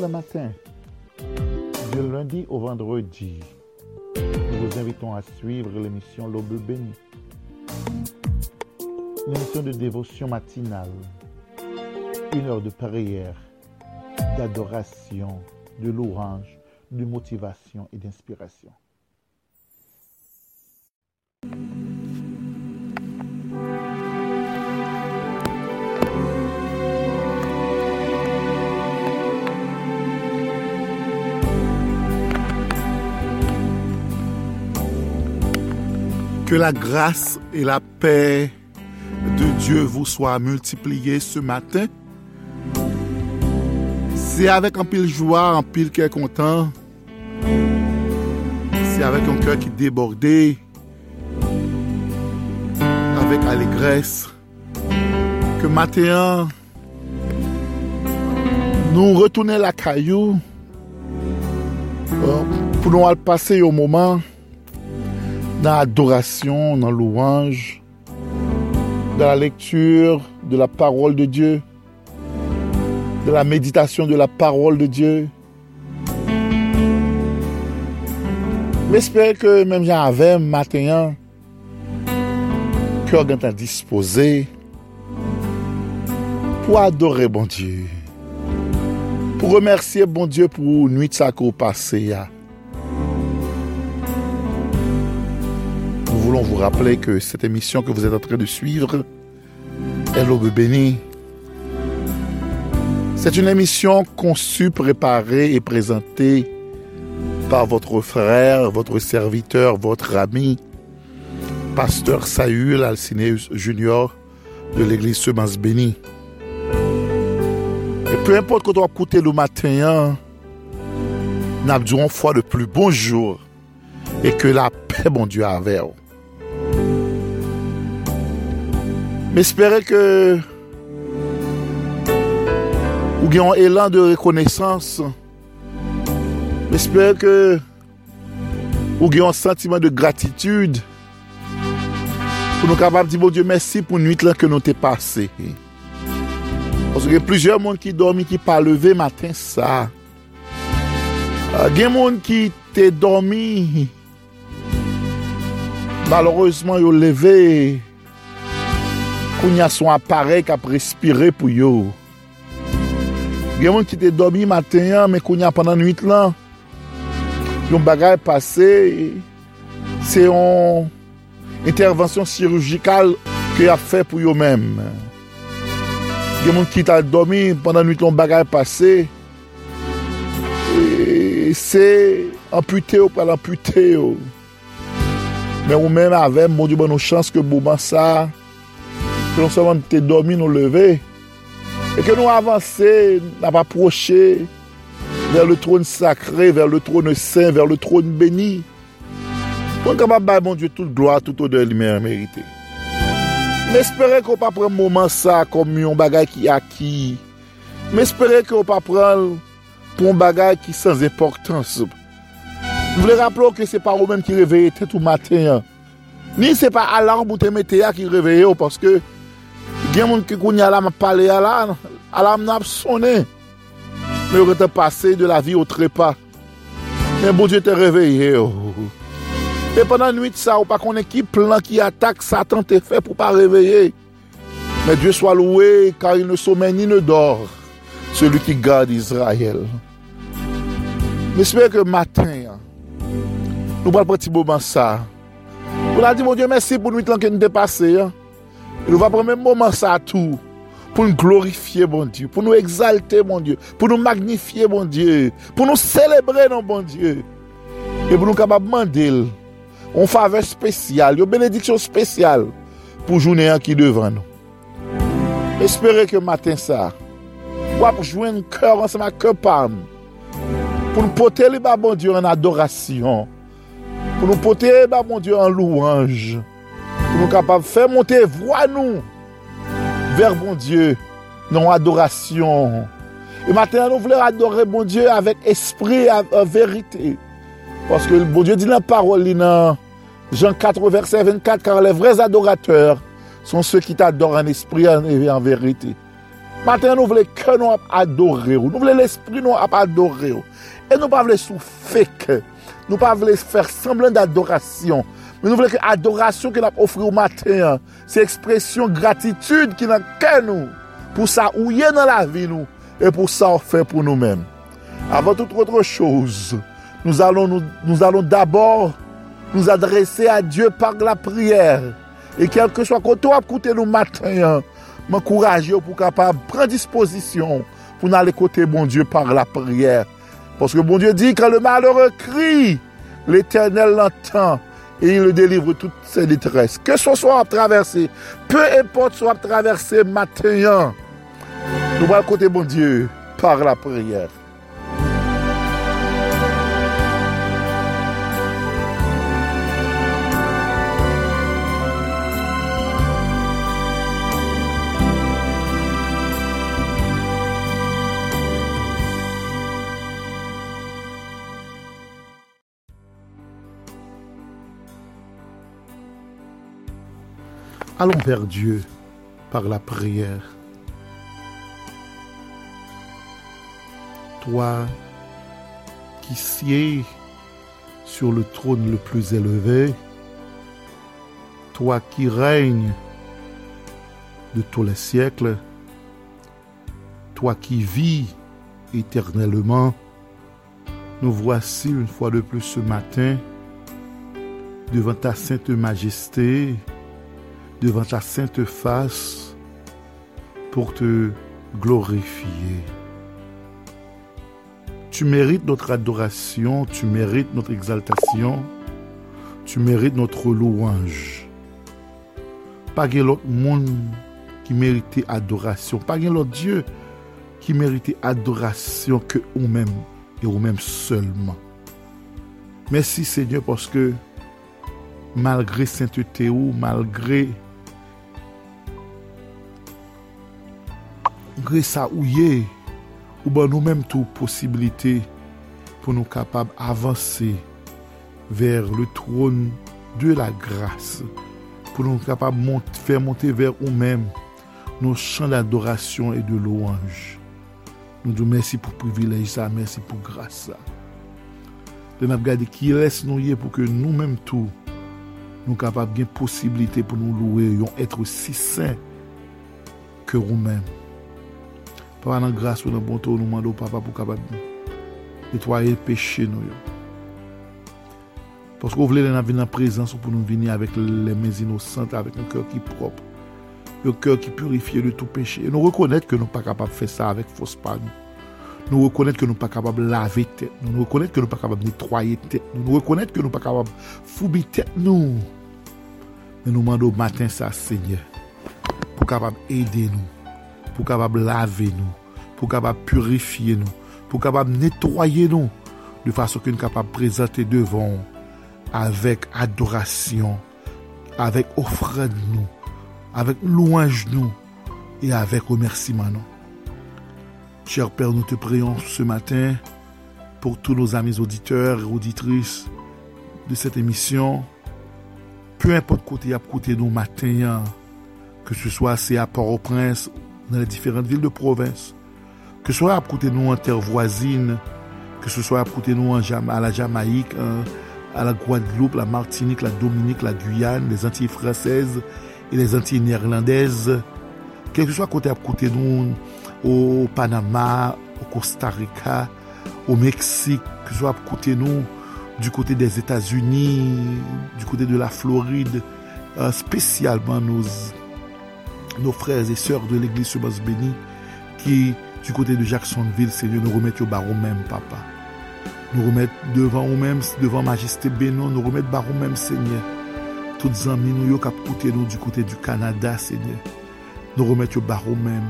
le matin, du lundi au vendredi. Nous vous invitons à suivre l'émission L'Aube bénie. Une émission de dévotion matinale. Une heure de prière, d'adoration, de louange, de motivation et d'inspiration. Que la grâce et la paix de Dieu vous soient multipliées ce matin. C'est avec un pile joie, un pile qui est content. C'est avec un cœur qui débordait, avec allégresse, que matin, nous retournons la caillou euh, pour nous passer au moment nan adorasyon, nan louange, nan la lektur de la parol de Diyo, de la meditasyon de la parol bon bon de Diyo. M'espere ke mèm jan avèm matenyan, kyo gantan dispose pou adore bon Diyo, pou remersye bon Diyo pou nouit sa ko pase ya. Voulons vous rappeler que cette émission que vous êtes en train de suivre est l'Aube bénie. C'est une émission conçue, préparée et présentée par votre frère, votre serviteur, votre ami, pasteur Saül Alcineus Junior de l'église Semence Bénie. Et peu importe quand on va écouter le matin, nous avons fois de plus bonjour et que la paix, bon Dieu, avec vous. M'espere ke ou gen yon elan de rekonesans. M'espere ke ou gen yon sentimen de gratitude pou nou kapab di bon Diyo mersi pou nuit lan ke nou te pase. Pos gen plusieurs moun ki dormi ki pa leve matin sa. Gen moun ki te dormi malorosman yo leve kounya son aparey kap respire pou yo. Gen moun ki te dobi maten yan, men kounya panan nwit lan, yon bagay pase, se yon intervensyon sirujikal ke a fe pou yo men. Gen moun ki ta dobi panan nwit lan bagay pase, e se ampute yo pal ampute yo. Men ou men avem, moun di ban nou chans ke bouman sa, ke non seman te domi nou leve, e ke nou avanse, nan pa proche, ver le trône sakre, ver le trône saint, ver le trône beni, pou bon, an kapap bay, mon Dieu, tout gloa, tout odeur li mè merite. M'espere ki ou pa pren mouman sa kom yon bagay ki aki, m'espere ki ou pa pren pou yon bagay ki sans importans. M vle rapplo ke se pa ou men ki reveye te tou maten, ni se pa alarm ou te mete ya ki reveye ou, paske Gen moun ki koun ya la ma pale ya la, ala m nan ap sonen. Me yo ke te pase de la vi ou trepa. Men bon dieu te reveye yo. Oh. E penan nwit sa ou pa konen ki plan ki atak satan te fe pou pa reveye. Men dieu swa loue, kar il ne somen ni ne dor. Celui ki gade Israel. M'espere ke matin, nou bal pati boman sa. Ou la di, mon dieu, mersi pou nwit lan ke nou depase. Nou va pren men mouman sa tou pou nou glorifiye bon Diyo, pou nou exalte bon Diyo, pou nou magnifiye bon Diyo, pou nou celebre nan bon Diyo. E pou nou kapab mandel, on fave spesyal, yo benediksyon spesyal pou jounen an ki devan nou. Espere ke matin sa, wap jwen kèr ansama kèr pam, pou nou pote li ba bon Diyo an adorasyon, pou nou pote li ba bon Diyo an louanj, louange nous capables de faire monter voix nous vers bon Dieu, dans adoration. Et maintenant, nous voulons adorer bon Dieu avec esprit et vérité. Parce que bon Dieu dit dans la parole, dans Jean 4, verset 24, car les vrais adorateurs sont ceux qui t'adorent en esprit et en vérité. Maten nou vle ke nou ap adore ou. Nou vle l'esprit nou ap adore ou. E nou pa vle sou feke. Nou pa vle fèr semblen d'adorasyon. Men nou vle ke adorasyon ke nap ofri ou maten, se ekspresyon gratitude ki nan ke nou, pou sa ou ye nan la vi nou, e pou sa ou fe pou nou men. Avant tout autre chose, nous allons, nous, nous allons d'abord nous adresser à Dieu par la prière. Et quel que soit koto ap koute nou maten, m'encourager pou kapab pren disposition pou nan le kote bon Dieu par la prière. Parce que bon Dieu dit, quand le malheureux crie, l'éternel l'entend. E il le delivre tout se litres. Ke so so ap traverse, pe epote so ap traverse matenyan, nou wale kote bon Diyo par la priyer. Allons vers Dieu par la prière. Toi qui sieds sur le trône le plus élevé, toi qui règnes de tous les siècles, toi qui vis éternellement, nous voici une fois de plus ce matin devant ta sainte majesté devan ta sainte face pour te glorifier. Tu mérites notre adoration, tu mérites notre exaltation, tu mérites notre louange. Pa gen lot moun ki merite adorasyon, pa gen lot Diyo ki merite adorasyon ke ou men, e ou men seulement. Mersi Seigneur, poske malgre sainteté ou, malgre malgre sa ou ye, ou ban nou menm tou posibilite pou nou kapab avanse ver le tron de la grase, pou nou kapab mont, fè monte ver ou menm nou chan l'adorasyon e de louange. Nou dou mersi pou privilej sa, mersi pou grasa. Den ap gade ki res nou ye pou ke nou menm tou nou kapab gen posibilite pou nou loue yon etre si sen ke ou menm. Papa nan grase ou nan bonto ou nou mando papa pou kapap netwaye peche nou yo. Paske ou vle lè nan vin nan prezans ou pou nou vini avèk lè mèz inosante, avèk nou kèr ki prop, nou kèr ki purifiye de tout peche. Et nou rekonèt ke nou pa kapap fè sa avèk fos pa nou. Nou rekonèt ke nou pa kapab lave tèt nou. Nou rekonèt ke nou pa kapab netroye tèt nou. Nou rekonèt ke nou pa kapab foubi tèt nou. Men nou mando matin sa, Seigneur, pou kapab ede nou. Pou kapab lave nou, pou kapab purifiye nou, pou kapab netwaye nou, de fason ki nou kapab prezante devon, avek adorasyon, avek ofran nou, avek louange nou, e avek omersiman nou. Cher Père, nou te preyon se matin, pou tou nou amis auditeur, auditris, de set emisyon, peu impot kote ap kote nou matin, se swa se apor o prins, dans les différentes villes de province. Que ce soit à côté de nous en terre voisine, que ce soit à côté de nous à la Jamaïque, à la Guadeloupe, la Martinique, la Dominique, la Guyane, les Antilles françaises et les Antilles néerlandaises, quel que soit à côté, à côté nous au Panama, au Costa Rica, au Mexique, que ce soit à côté de nous du côté des États-Unis, du côté de la Floride, euh, spécialement nos nos frères et sœurs de l'église Sebas Béni, qui, du côté de Jacksonville, Seigneur, nous remettent au barreau même, papa. Nous remettent devant nous-mêmes, devant Majesté Bénon, nous remettent barreau même, Seigneur. Toutes amis nous, qui côté nous, du côté du Canada, Seigneur. Nous remettent au barreau même.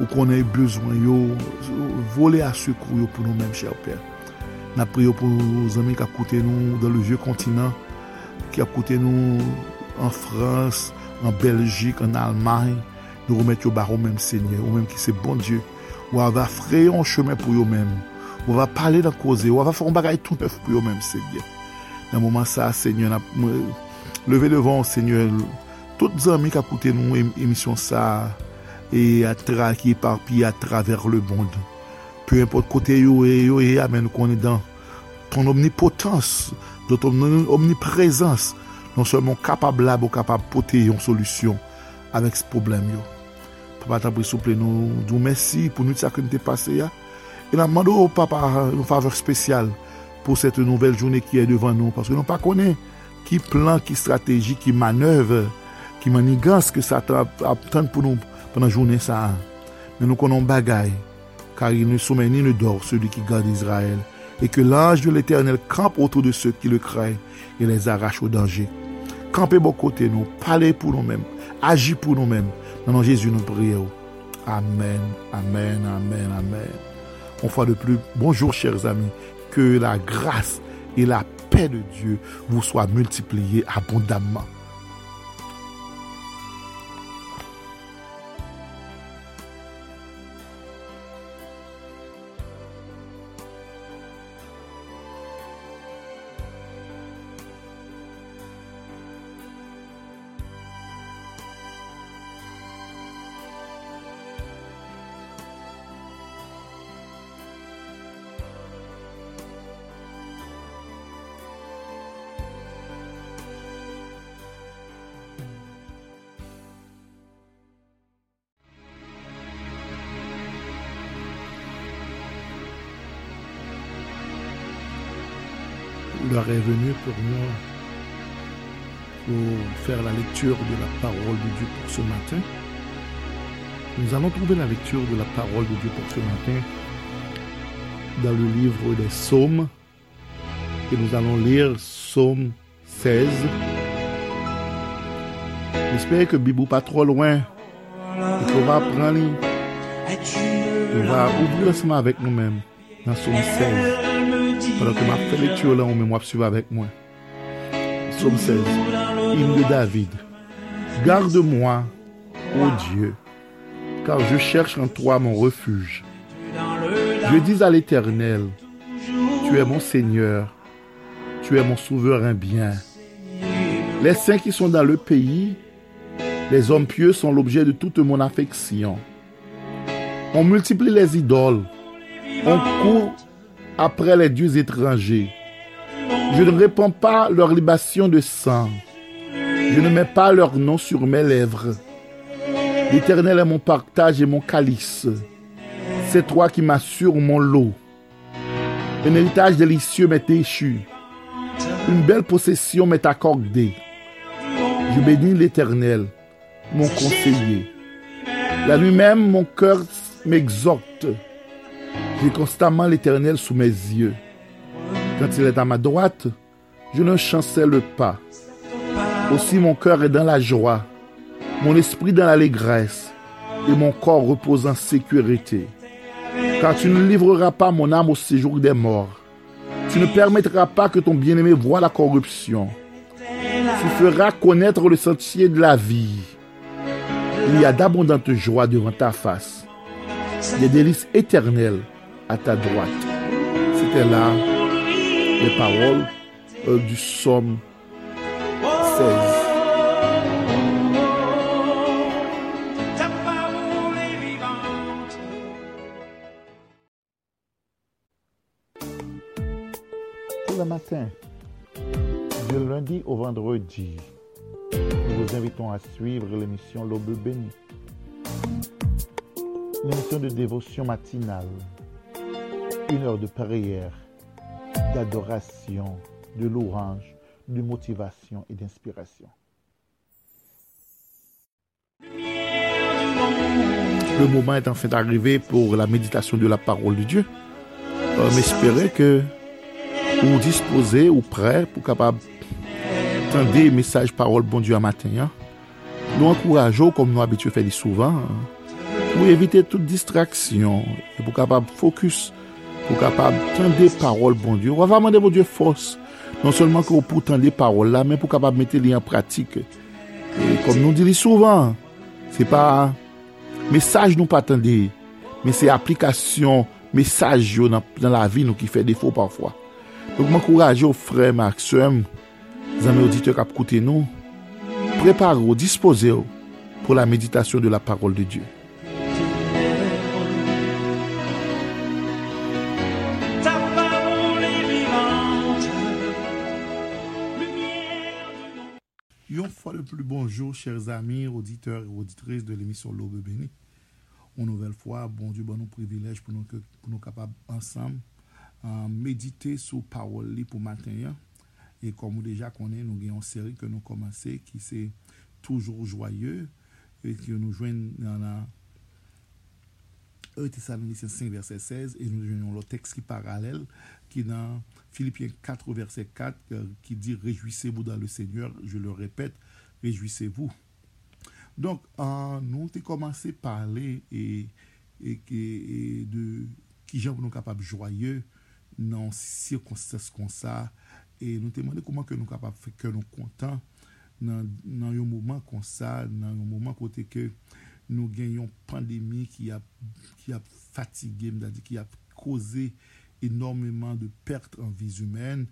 Ou qu'on ait besoin, yo, voler à secours pour nous-mêmes, cher Père. Nous prions pour nos amis qui à côté nous dans le vieux continent, qui à côté nous en France, an Belgik, an Almany, nou remet yo bar ou menm sènyè, ou menm ki se bon Diyo, ou ava freyon chemè pou yo menm, ou ava pale nan koze, ou ava foun bagay tout pef pou yo menm sènyè. Nan mouman sa, sènyè, leve levan sènyè, tout zami kakoute nou emisyon sa, e atra ki parpi a traver le bond. Peu import kote yo e yo e amen konen dan ton omnipotans, dot omniprezans, non seulement capable là, de porter une solution avec ce problème yo. Papa t'as pris souple nous, nous merci pour nous ça que nous passé là. Et nous demandons au papa une faveur spéciale pour cette nouvelle journée qui est devant nous parce que nous pas connaît qui plan, qui stratégie, qui manœuvre, qui manigance que ça attend pour nous pendant la journée. Mais nous connaissons bagaille car il ne sommeille ni ne dort celui qui garde Israël et que l'ange de l'Éternel campe autour de ceux qui le craignent et les arrache au danger. Campez bon côté nous, parlez pour nous-mêmes, agis pour nous-mêmes. Dans Jésus, nous prions. Amen, amen, amen, amen. Une fois de plus, bonjour chers amis, que la grâce et la paix de Dieu vous soient multipliées abondamment. Lecture de la parole de Dieu pour ce matin. Nous allons trouver la lecture de la parole de Dieu pour ce matin dans le livre des psaumes. Et nous allons lire psaume 16. J'espère que Bibou pas trop loin et qu'on va prendre, on va ouvrir ensemble avec nous-mêmes dans psaume 16. Pendant que ma lecture là, on me suivre avec moi. Psaume 16. Hymne de David. Garde-moi, ô Dieu, car je cherche en toi mon refuge. Je dis à l'Éternel, tu es mon Seigneur, tu es mon souverain bien. Les saints qui sont dans le pays, les hommes pieux sont l'objet de toute mon affection. On multiplie les idoles, on court après les dieux étrangers. Je ne réponds pas leur libation de sang. Je ne mets pas leur nom sur mes lèvres. L'Éternel est mon partage et mon calice. C'est toi qui m'assures mon lot. Un héritage délicieux m'est échu. Une belle possession m'est accordée. Je bénis l'Éternel, mon conseiller. La nuit même, mon cœur m'exhorte. J'ai constamment l'Éternel sous mes yeux. Quand il est à ma droite, je ne chancelle pas. Aussi mon cœur est dans la joie, mon esprit dans l'allégresse, et mon corps repose en sécurité. Car tu ne livreras pas mon âme au séjour des morts. Tu ne permettras pas que ton bien-aimé voie la corruption. Tu feras connaître le sentier de la vie. Il y a d'abondantes joies devant ta face, des délices éternelles à ta droite. C'était là les paroles euh, du psaume 16. Pour le matin, du lundi au vendredi, nous vous invitons à suivre l'émission L'Aube bénie, l'émission de dévotion matinale une heure de prière, d'adoration, de louange, de motivation et d'inspiration. Le moment est enfin arrivé pour la méditation de la parole de Dieu. On espérait que vous disposez ou prêt pour capable des messages parole bon Dieu à matin. Hein. Nous encourageons, comme nous habitués faire souvent, hein, pour éviter toute distraction et pour capable focus pour capable des paroles, bon Dieu. On va demander, bon Dieu, force. Non solman ki ou pou tan li parol la, men pou kapab mette li an pratik. E kom nou diri souvan, se pa mesaj nou patan li, men se aplikasyon mesaj yo nan, nan la vi nou ki fe defo parfwa. Donk mwen kouraje ou fre Maxim, zanme auditeur kap koute nou, prepare ou, dispose ou, pou la meditasyon de la parol de Diyo. Bonjour, chers amis, auditeurs et auditrices de l'émission L'Aube bénie. Une nouvelle fois, bon Dieu, bon nous privilège pour nous, pour nous capables ensemble euh, méditer sur parole pour matin. Hein. Et comme vous déjà connaissez, nous avons une série que nous commencé qui c'est toujours joyeux et qui nous joignent dans la 1 Thessaloniciens 5, verset 16, et nous joignons le texte qui est parallèle, qui est dans Philippiens 4, verset 4, euh, qui dit Réjouissez-vous dans le Seigneur. Je le répète, rejouisez-vous. Donc, euh, nous t'ai commencé parler et, et, et de ki jan pou nou kapab joye nan sirkonstans kon sa e nou temande kouman ke nou kapab fè ke nou kontan nan, nan yon mouman kon sa, nan yon mouman kote ke nou genyon pandemi ki ap, ki ap fatige mdadi, ki ap koze enormeman de perte an viz humen,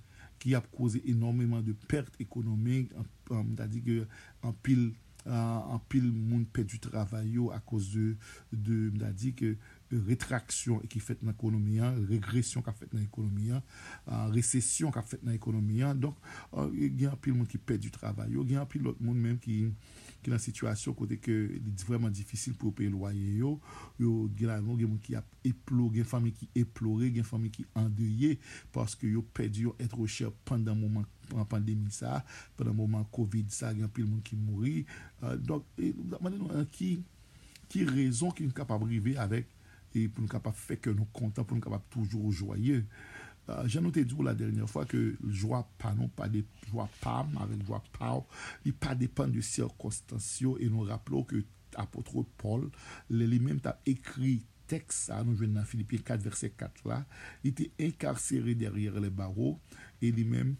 ki ap koze enormeman de perte ekonomik, an kom, ta di ke an pil, an euh, pil moun pe du travay yo a koz de, de, ta di ke retraksyon e ki fet nan ekonomi an, regresyon ka fet nan ekonomi an, euh, resesyon ka fet nan ekonomi an, donk, gen euh, an pil moun ki pe du travay yo, gen an pil lot moun menm ki... ki nan situasyon kote ke li di vreman difisil pou pe loye yo, yo gen anon gen moun ki ap eplo, gen fami ki eplore, gen fami ki andeye, paske yo pedi yo etro chèp pandan mouman pandemi sa, pandan mouman COVID sa, gen pil moun ki mouri. Uh, Donk, manen nou an ki, euh, ki rezon ki nou kapap rive avèk, e pou nou kapap fèk nou kontan, pou nou kapap toujou joye, joyeux. Euh, J'ai noté dit la dernière fois que joie pas non pas des joie pas avec joie pas, il pas dépend de circonstances et nous rappelons que apôtre Paul lui-même a écrit texte ça nous venons dans Philippiens 4 verset 4 là, il était incarcéré derrière les barreaux et lui-même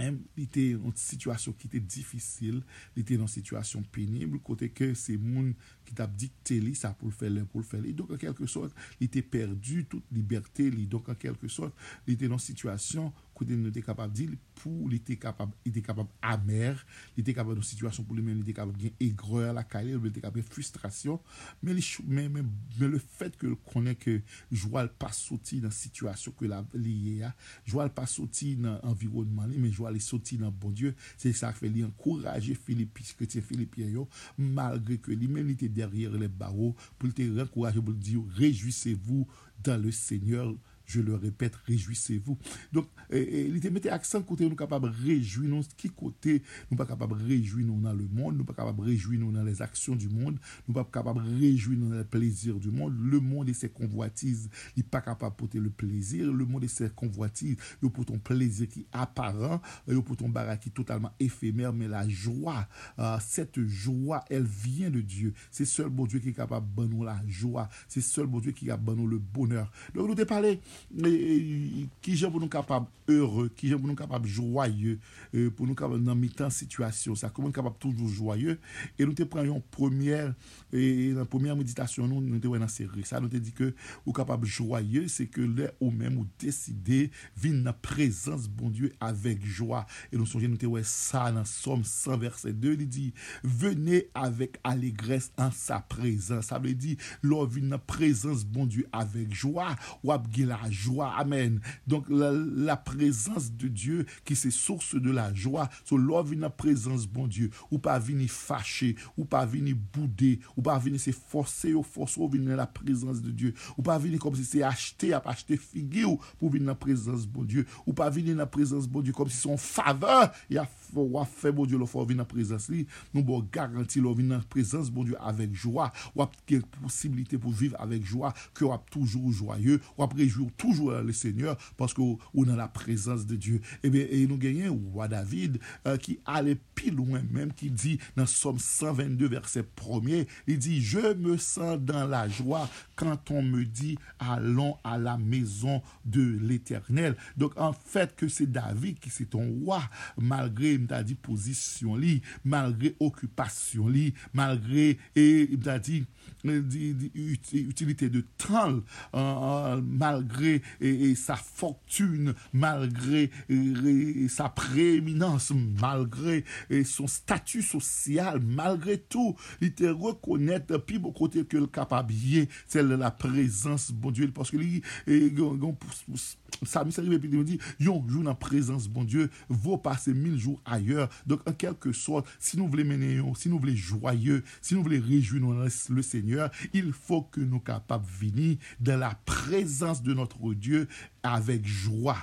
li te yon situasyon ki te difisil, li te yon situasyon penible, kote ke se moun ki tap dikte li, sa pou l fè lè, pou l fè lè. Donk an kelke sot, li te perdu tout liberté li, donk an kelke sot, li te yon situasyon kote nou te kapab dil pou li te kapab li te kapab amer, li te kapab nou situasyon pou li men, li te kapab gen egreur la kalil, li te kapab frustrasyon men, men, men, men le fet ke konen ke jwal pa soti nan situasyon ke la li ye a jwal pa soti nan environman li men jwal li e soti nan bon dieu se sa fe li ankoraje Filipis kretien Filipien yo, malgre ke li men li te deryer le baro, pou li te renkoraje pou li di, rejouisez-vous dan le seigneur je le répète, réjouissez-vous. Donc, il était mettait accent côté nous capables de réjouir nous, qui côté nous pas capables de réjouir nous dans le monde, nous pas capables de réjouir nous dans les actions du monde, nous pas capables de réjouir nous dans les plaisirs du monde. Le monde et ses convoitises, il pas capable de porter le plaisir. Le monde et ses convoitises, il pour ton plaisir qui apparent, il pour ton barat qui totalement éphémère, mais la joie, euh, cette joie, elle vient de Dieu. C'est seul bon Dieu qui est capable de nous la joie. C'est seul bon Dieu qui capable de nous le bonheur. Donc, nous te parlé ki euh, jen pou nou kapab heureux, ki jen pou nou kapab joyeux, euh, pou nou kapab nan mitan situasyon, sa kon nou kapab toujou joyeux, e nou te pran yon premier, yon premier meditasyon nou, nou te wè nan seri, sa nou te di ke ou kapab joyeux, se ke lè ou mèm ou deside, vin nan prezans bon Dieu avèk joa, e nou sonje nou te wè sa nan som 100 verset 2, li di, venè avèk alegres an sa prezans, sa vè di, lò vin nan prezans bon Dieu avèk joa, wap gila la joie. Amen. Donc la, présence de Dieu qui c'est source de la joie. So l'on vient la présence, bon Dieu. Ou pas venir fâcher, ou pas venir bouder, ou pas venir se forcer ou forcer ou venir la présence de Dieu. Ou pas venir comme si c'est acheter, à acheter figure pour venir la présence, bon Dieu. Ou pas venir la présence, bon Dieu, comme si son faveur, il a fait, bon Dieu, le faut venir la présence. Nous, bon, garantir, l'on venir la présence, bon Dieu, avec joie. Ou quelle possibilité pour vivre avec joie, que on toujours joyeux, ou réjouir toujours le Seigneur parce qu'on a la présence de Dieu. Et eh bien, et nous gagnons roi David euh, qui allait plus loin même, qui dit dans Somme 122, verset 1er, il dit, je me sens dans la joie quand on me dit, allons à la maison de l'Éternel. Donc, en fait, que c'est David qui c'est ton roi, malgré, mta di pozisyon li, malgre okupasyon li, malgre, e mta di, utilité de temps, euh, malgré et, sa fortune, malgré sa prééminence, malgré son statut social, malgré tout, il te reconnaître, puis beaucoup côté que le capable, c'est la présence, bon Dieu, parce que lui, arrive et puis il dit, yon jour en présence, bon Dieu, vaut passer mille jours ailleurs. Donc, en quelque sorte, si nous voulons mener, si nous voulons joyeux, si nous voulons réjouir le Seigneur, il faut que nous capables venir dans la présence de notre Dieu avec joie.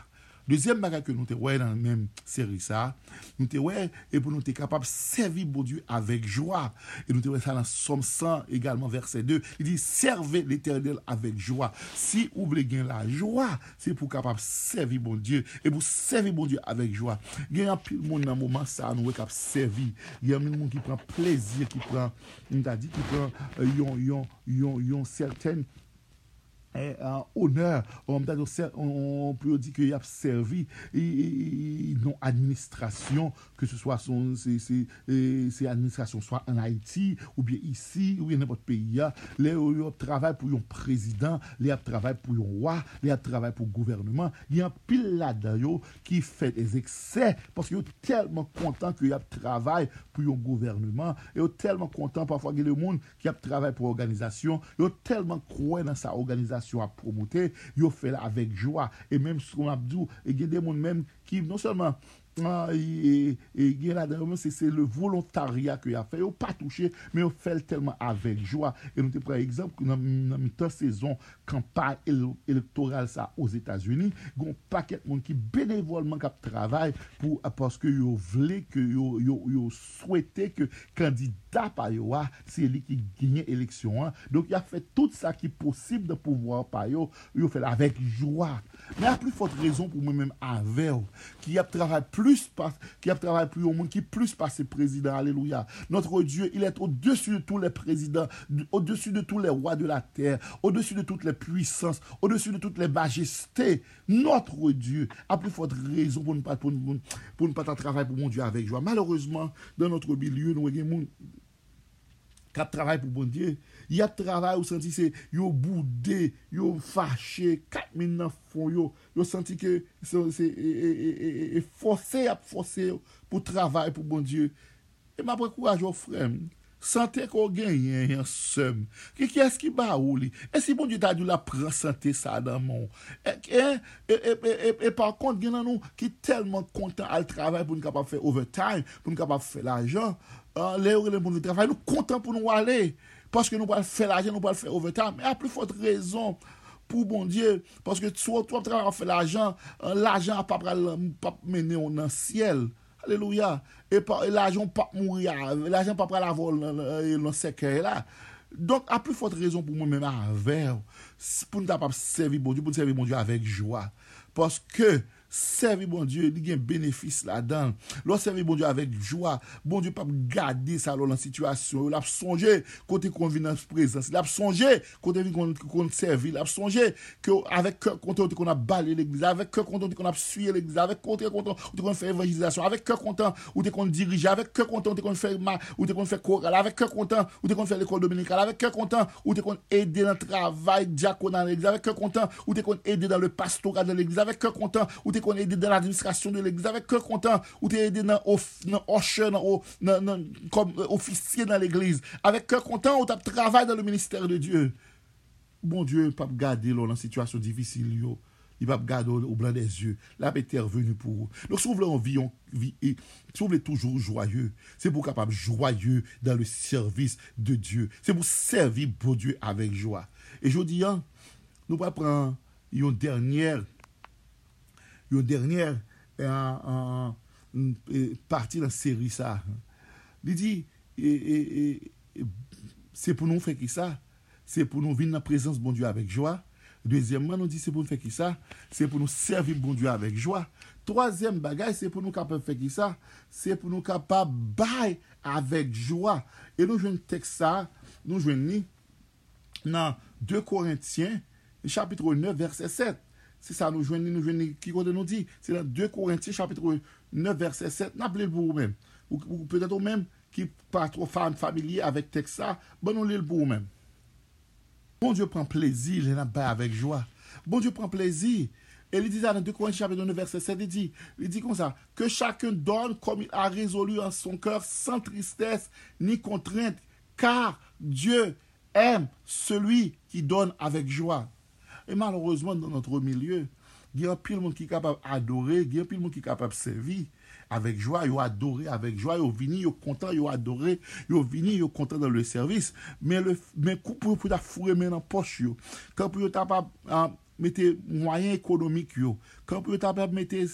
Dezyem bagay ke nou te wè nan mèm seri sa, nou te wè e pou nou te kapab servi bon Dieu avèk jwa. E nou te wè sa nan som san, egalman verse 2, li di serve l'Eternel avèk jwa. Si ouble gen la jwa, se pou kapab servi bon Dieu, e pou servi bon Dieu avèk jwa. Gen apil moun nan mouman sa nou wè kap servi. Gen moun ki pran plezir, ki pran, nou ta di ki pran yon, euh, yon, yon, yon, yon, certaine an honor, an pou yo di ki ap servi non administrasyon, ke se swa son, se administrasyon swa an Haiti, ou bien isi, ou bien nepot peyi ya, le yo ap travay pou yon prezident, le ap travay pou yon wwa, le ap travay pou gouvernement, yon pil la dayo ki fè des eksè, paske yo telman kontan ki yo ap travay pou yon gouvernement, yo telman kontan, pafwa gen le moun ki ap travay pou organizasyon, yo telman kwen nan sa organizasyon, organisasyon ap promote, yo fel avèk jwa, e mèm sou mabdou, e gen de moun mèm ki non selman gen la den, se le volontaria ki a fe, yo pa touche, men yo fel telman avek jwa. E nou te pre exemple, nan mitan sezon kampay elektoral sa os Etats-Unis, gon paket moun ki benevolman kap travay pou aposke yo vle ke yo souwete ke kandida pa yo a, se li ki genye eleksyon an. Donk ya fe tout sa ki posib de pouvoir pa yo, yo fel avek jwa. Mais a plus forte raison pour moi-même avec, qui a travaillé plus, qui a travaillé plus au monde, qui plus passé président. Alléluia. Notre Dieu, il est au-dessus de tous les présidents, au-dessus de tous les rois de la terre, au-dessus de toutes les puissances, au-dessus de toutes les majestés. Notre Dieu a plus forte raison pour ne pas, pour, ne pas travailler pour mon Dieu avec joie. Malheureusement, dans notre milieu, nous avons qui travaille pour bon Dieu. y ap travay ou senti se yo boudé, yo fache, kat min nan fon yo, yo senti ke se, se, e, e, e, fose ap fose pou travay pou bon Diyo. E m ap rekouaj yo frem, sante kon genyen yon sem, ki ki eski ba ou li, eski bon Diyo ta di la pran sante sa dan moun. E par kont gen nan nou ki telman kontan al travay pou nou kapap fe overtime, pou nou kapap fe l'ajan, le ou le moun nou travay, nou kontan pou nou ale, Paske nou pal fè l'ajen, nou pal fè overtime. E a pli fote rezon pou bon diye, paske sou to ap tra an fè l'ajen, l'ajen ap ap mène ou nan siel. Aleluya. E l'ajen pap mouri, l'ajen pap pral avol nan sekeye la. Donk a pli fote rezon pou mwen mèman avèw, pou nou tap ap servi bon diye, pou nou servi bon diye avèk jwa. Paske, que, servir bon Dieu, il y a un bénéfice là-dedans. Lorsque servir bon Dieu avec joie, bon Dieu pas garder ça dans la situation. Il a songé côté dans présence. Il a songé côté qu'on servir. Il a songé avec cœur content qu'on a balayé l'église, avec cœur content qu'on a suivi l'église, avec cœur content qu'on fait évangélisation, avec cœur content qu'on dirige, avec cœur content qu'on fait ou qu'on fait chorale, avec cœur content qu'on fait l'école dominicale, avec cœur content qu'on aider dans le travail diaconal l'église, avec cœur content qu'on aider dans le pastorat de l'église, avec cœur content qu'on aidé dans l'administration de l'église, avec cœur content, ou t'es aidé dans usher, comme euh, dans l'église, avec cœur content, ou t'as travaillé dans le ministère de Dieu. Bon Dieu, pas garder dans une situation difficile. Il va garder au blanc des yeux. La est revenue pour vous. Donc, si vous voulez vie, vie voulez toujours joyeux, c'est pour capable joyeux dans le service de Dieu. C'est pour servir pour Dieu avec joie. Et je dis, hein, nous allons prendre une yon dernyèr eh, eh, parti nan seri sa. Li di, se pou nou fè ki sa, se pou nou vin nan prezans bon Diyo avèk jwa. Dezyèmman nou di se pou nou fè ki sa, se pou nou servi bon Diyo avèk jwa. Troasyèm bagay, se pou nou kapab fè ki sa, se pou nou kapab bay avèk jwa. E nou jwen tek sa, nou jwen ni nan 2 Korintien, chapitre 9, verset 7. C'est ça, nous jouons, nous jouons, qui nous dit, c'est dans 2 Corinthiens, chapitre 9, verset 7, n'appelez pour vous-même. Ou, peut-être vous-même qui pas trop familier avec texte ça, bon, nous le pour vous-même. Bon Dieu prend plaisir, il n'a pas avec joie. Bon Dieu prend plaisir. Et il dit ça dans 2 Corinthiens chapitre 9, verset 7, il dit, il dit comme ça, que chacun donne comme il a résolu en son cœur, sans tristesse ni contrainte, car Dieu aime celui qui donne avec joie. Et malheureusement, dans notre milieu, gen pil moun ki kapab adore, gen pil moun ki kapab sevi, avek jwa, yo adore, avek jwa, yo vini, yo kontan, yo adore, yo vini, yo kontan dan le servis, men kou pou yo pou ta fure men an poch yo, kan pou yo ta pa mette mwayen ekonomik yo, kan pou yo ta pa mette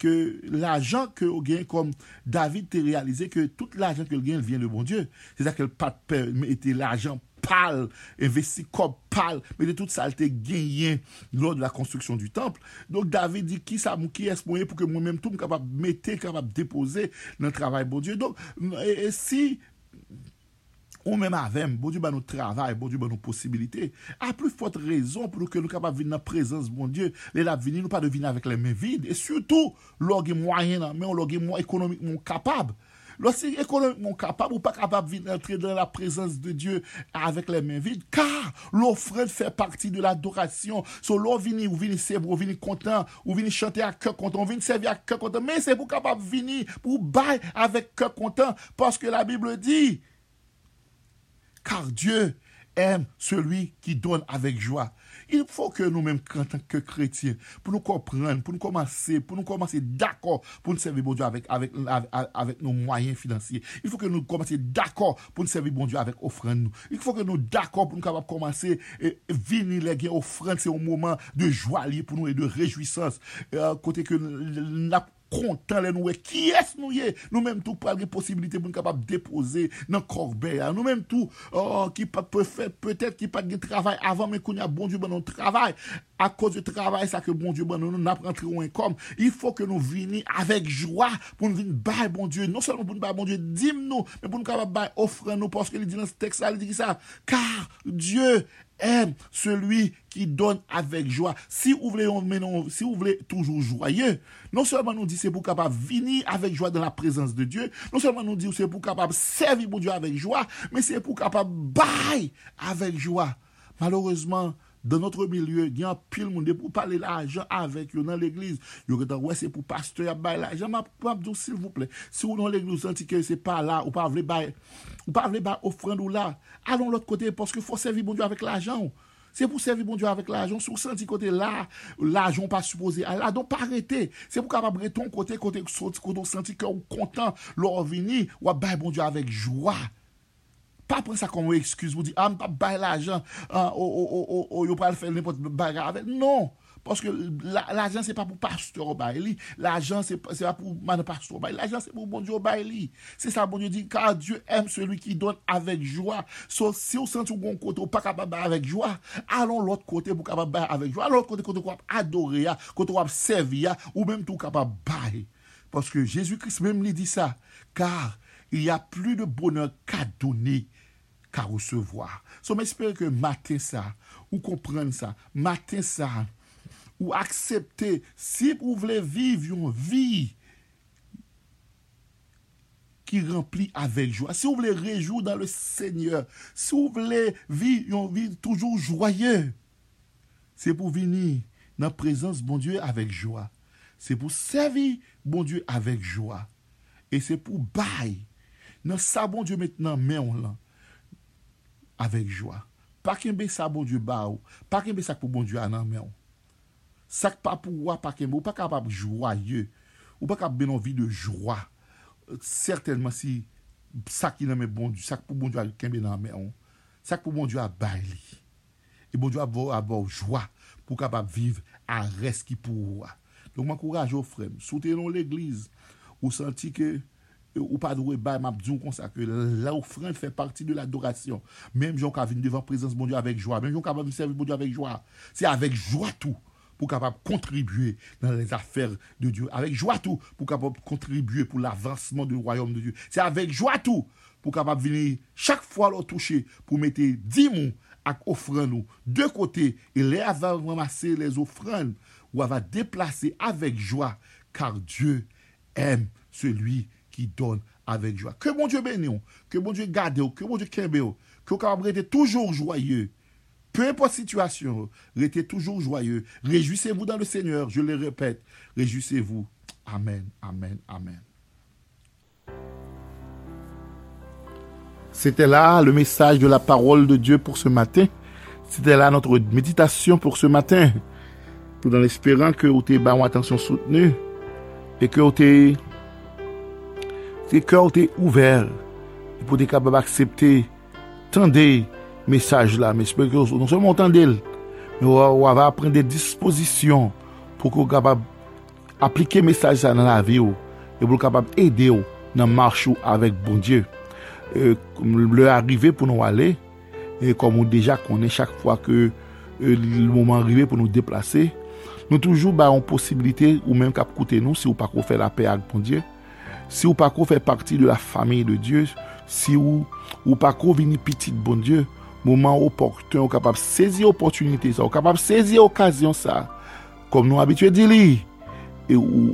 ke l'ajan ke yo gen kom David te realize ke tout l'ajan ke yo gen vyen le bon Dieu, se sa ke l pat mette l'ajan pal, investi kop pal, mette tout sa te genyen lor de la konstruksyon du temple. Donk David di ki sa mou ki esponye pou ke mou menm tou m kapap mette, kapap depose nan travay bon Dieu? Donk, e si ou menm avem, bon Dieu ban nou travay, bon Dieu ban nou posibilite, a plou fote rezon pou nou ke nou kapap vin nan prezans bon Dieu, le la vini nou pa devine avèk le men vide, e soutou lor gen mwayen nan men, lor gen ekonomik moun kapab ou pa kapab vin entre dans la prezence de Dieu avèk lè men vide, kar l'ofrèd fè parti de l'adorasyon. So lò vini ou vini ou vini kontan, ou vini chante a kè kontan, ou vini sèvi a kè kontan, men se pou kapab vini pou bay avèk kè kontan, paske la Bible di, kar Dieu ème celui ki don avèk joa. Il faut que nous-mêmes, en tant que chrétiens, pour nous comprendre, pour nous commencer, pour nous commencer d'accord pour nous servir bon Dieu avec, avec, nos moyens financiers. Il faut que nous commencer d'accord pour nous servir bon Dieu avec offrande. Il faut que nous d'accord pour nous capables commencer et venir les offrandes. C'est un moment de joie pour nous et de réjouissance. Euh, côté que kontan lè nou wè, ki es nou ye, nou mèm tou pral gen posibilite pou nou kapap depose nan korbe ya, nou mèm tou, ki pat pe fè, pètèt ki pat gen travay avan, men koun ya bon dieu ban nou travay, a kòz de travay sa ke bon dieu ban nou, nou nap rentre ou en kom, il fò ke nou vini avèk jwa, pou nou vini bay bon dieu, non sèlman pou nou bay bon dieu, dim nou, men pou nou kapap bay ofren nou, porske li di nan teksa, li di ki sa, kar, dieu, aime celui qui donne avec joie. Si vous voulez, si vous voulez toujours joyeux, non seulement nous dit c'est pour capable venir avec joie dans la présence de Dieu, non seulement nous dit c'est pour capable servir mon Dieu avec joie, mais c'est pour capable bailler avec joie. Malheureusement, dans notre milieu, il y a un pile monde pour parler l'argent avec eux dans l'église. Il y a ouais, c'est pour pasteur à l'argent. Je dire s'il vous plaît, si vous dans l'église sentez que c'est pas là, ou pas voulez bailler, ou pas voulez bailler offrande ou là, allons l'autre côté parce qu'il faut servir bon Dieu avec l'argent. C'est pour servir bon Dieu avec l'argent. Si vous sentez côté là, l'argent pas supposé là, donc pas arrêter. C'est pour capable ton côté, côté, côté, senti que vous content, leur venir, ou bailler bon Dieu avec joie. pa pren sa kon wè ekskuse, wou di, am ah, pa bay l'ajan, ou oh, oh, oh, yo pral fè nèpot baga avè. Non, paske l'ajan se pa pou pastor bay li, l'ajan se pa pou man pastor bay bon li, l'ajan se pou bon diyo bay li. Se sa bon diyo di, kar diyo em selou ki don avèk jwa, so si bon ou senti ou gon kote ou pa kapab bay avèk jwa, alon l'ot kote pou kapab bay avèk jwa, alon l'ot kote kote wap adore ya, kote wap servi ya, ou mèm tou kapab bay. Paske Jésus-Christ mèm li di sa, kar il y a plus de bonheur qu'à donner ka recevoir. So m espere ke maten ou kompren sa, maten sa, ou aksepte, si ou vle viv yon vi ki rempli avek joa, si ou vle rejou dan le seigneur, si ou vle vi yon vi toujou joye, se pou vini nan prezans bon Dieu avek joa, se pou servi bon Dieu avek joa, e se pou bay nan sa bon Dieu metnan men on lan, avèk jwa. Pa kembe sa bon Diyo ba ou, pa kembe sak pou bon Diyo anan men ou. Sak pa pou wap pa kembe ou pa kapap jwaye, ou pa kap benon vi de jwa. Sertenman si sak inan men bon Diyo, sak pou bon Diyo al kembe nan men ou, sak pou bon Diyo a bay li. E bon Diyo avò avò jwa pou kapap viv a res ki pou wap. Donk man kouraj ou frem, soute yon l'eglize, ou santi ke ou pas doué bah m'a dit comme ça que l'offrande fait partie de l'adoration. Même gens qui viennent devant présence bon Dieu avec joie. Même gens qui viennent servir bon Dieu avec joie. C'est avec joie tout pour capable contribuer dans les affaires de Dieu. Avec joie tout pour capable contribuer pour l'avancement du royaume de Dieu. C'est avec joie tout pour capable venir chaque fois le toucher pour mettre 10 mots à offrande nous. De côté et les avoir ramasser les offrandes ou va déplacer avec joie car Dieu aime celui donne avec joie. Que mon Dieu bénisse, que mon Dieu garde, que mon Dieu kembe, que vous rester toujours joyeux. Peu importe situation, restez toujours joyeux. Réjouissez-vous dans le Seigneur, je le répète. Réjouissez-vous. Amen, amen, amen. C'était là le message de la parole de Dieu pour ce matin. C'était là notre méditation pour ce matin. tout en espérant que vous une attention soutenue et que vous te kèw te ouver, pou te kapab aksepte, tende mesaj la, mespeke ou non seman tende l, ou ava apren de disposisyon pou kou kapab aplike mesaj sa nan la vi ou, e pou kapab ede ou nan march ou avek bon Diyo. E, le arrive pou nou ale, e kom ou deja konen chak fwa ke e, l mouman arrive pou nou deplase, nou toujou ba an posibilite ou menm kap koute nou si ou pa kou fè la pe ak bon Diyo, Si ou pa ko fè parti de la fami de Diyo, si ou, ou pa ko vini pitit bon Diyo, mouman oportun, ou kapab sezi oportunite sa, ou kapab sezi okasyon sa, kom nou abitwe di li, e ou,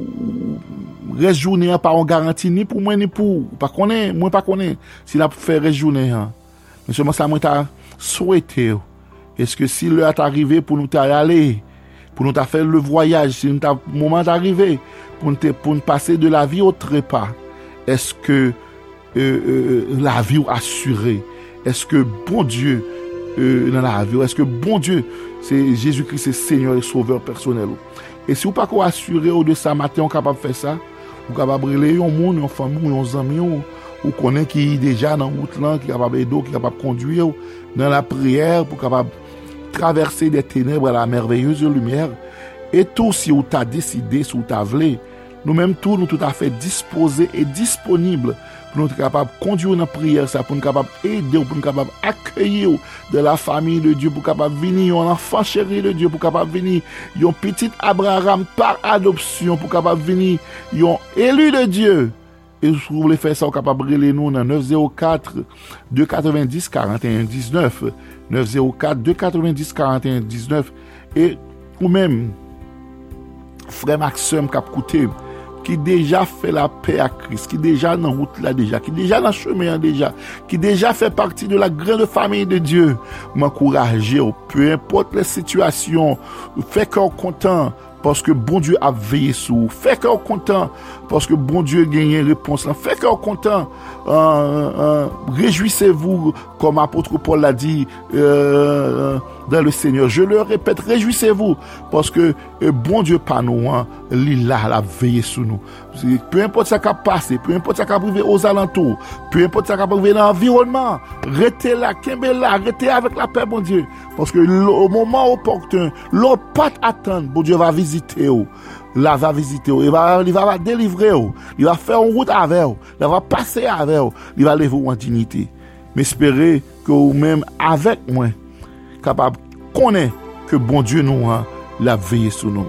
ou rejounen an pa an garanti ni pou mwen ni pou, pa konen, mwen pa konen, si la pou fè rejounen an, men seman sa mwen ta souwete, eske si lè at arrive pou nou ta yale, pou nou ta fè le voyaj, si nou ta mouman t'arrive, pou nou pase de la vi ou trepa, eske euh, euh, la vi ou asyre, eske bon Diyo euh, nan la vi ou, eske bon Diyo, se Jésus-Christ se Seigneur et Sauveur personel ou. E si ou pa ko asyre ou de sa maten, ou kapab fè sa, ou kapab rele yon moun, yon famou, yon zami ou, ou konen ki deja nan wout lan, ki kapab edo, ki kapab konduye ou, nan la prier pou kapab traverser des ténèbres à la merveilleuse lumière, et tout si ou ta décidé, si ou ta vlé, nou mèm tou nou tout a fè dispose et disponible pou nou te kapab kondi ou nan priyer sa, pou nou kapab ede ou, pou nou kapab akye ou de la fami de Diyo, pou kapab vini yon anfan chéri de Diyo, pou kapab vini yon petit Abraham par adopsyon, pou kapab vini yon elu de Diyo, E sou vle fè sa ou kapabrele nou nan 904-290-4119 904-290-4119 E ou mèm Frè Maxime kap koute Ki deja fè la pè a Kris Ki deja nan route la deja Ki deja nan chemeyan deja Ki deja fè parti de la grande famille de Dieu M'enkouraje ou Peu importe le situasyon Fè kor kontan parce que bon Dieu a veillé sur vous. Fait qu'on content parce que bon Dieu a gagné réponse là. Fait qu'on content. Euh, euh, réjouissez-vous, comme apôtre Paul l'a dit euh, dans le Seigneur. Je le répète, réjouissez-vous, parce que euh, bon Dieu pa nou an, li la la veye sou nou. Peu importe sa ka pase, peu importe sa ka prive os alantou, peu importe sa ka prive l'environnement, rete la, kembe la, rete avèk la paix, bon Dieu, parce que au moment opportun, l'on pat attend, bon Dieu va visite ou, la va visite ou, il va, il va délivrer ou, il va faire en route avè ou, il va passer avè ou, il va lever ou en dignité. M'espérer que ou mèm avèk mwen, de connaître que bon Dieu nous a la veillé sur nous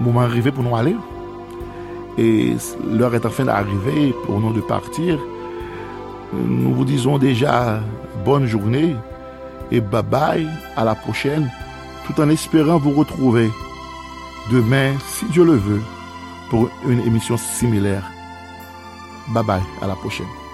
moment arrivé pour nous aller. Et l'heure est enfin d'arriver pour nous de partir. Nous vous disons déjà bonne journée et bye bye à la prochaine, tout en espérant vous retrouver demain, si Dieu le veut, pour une émission similaire. Bye bye, à la prochaine.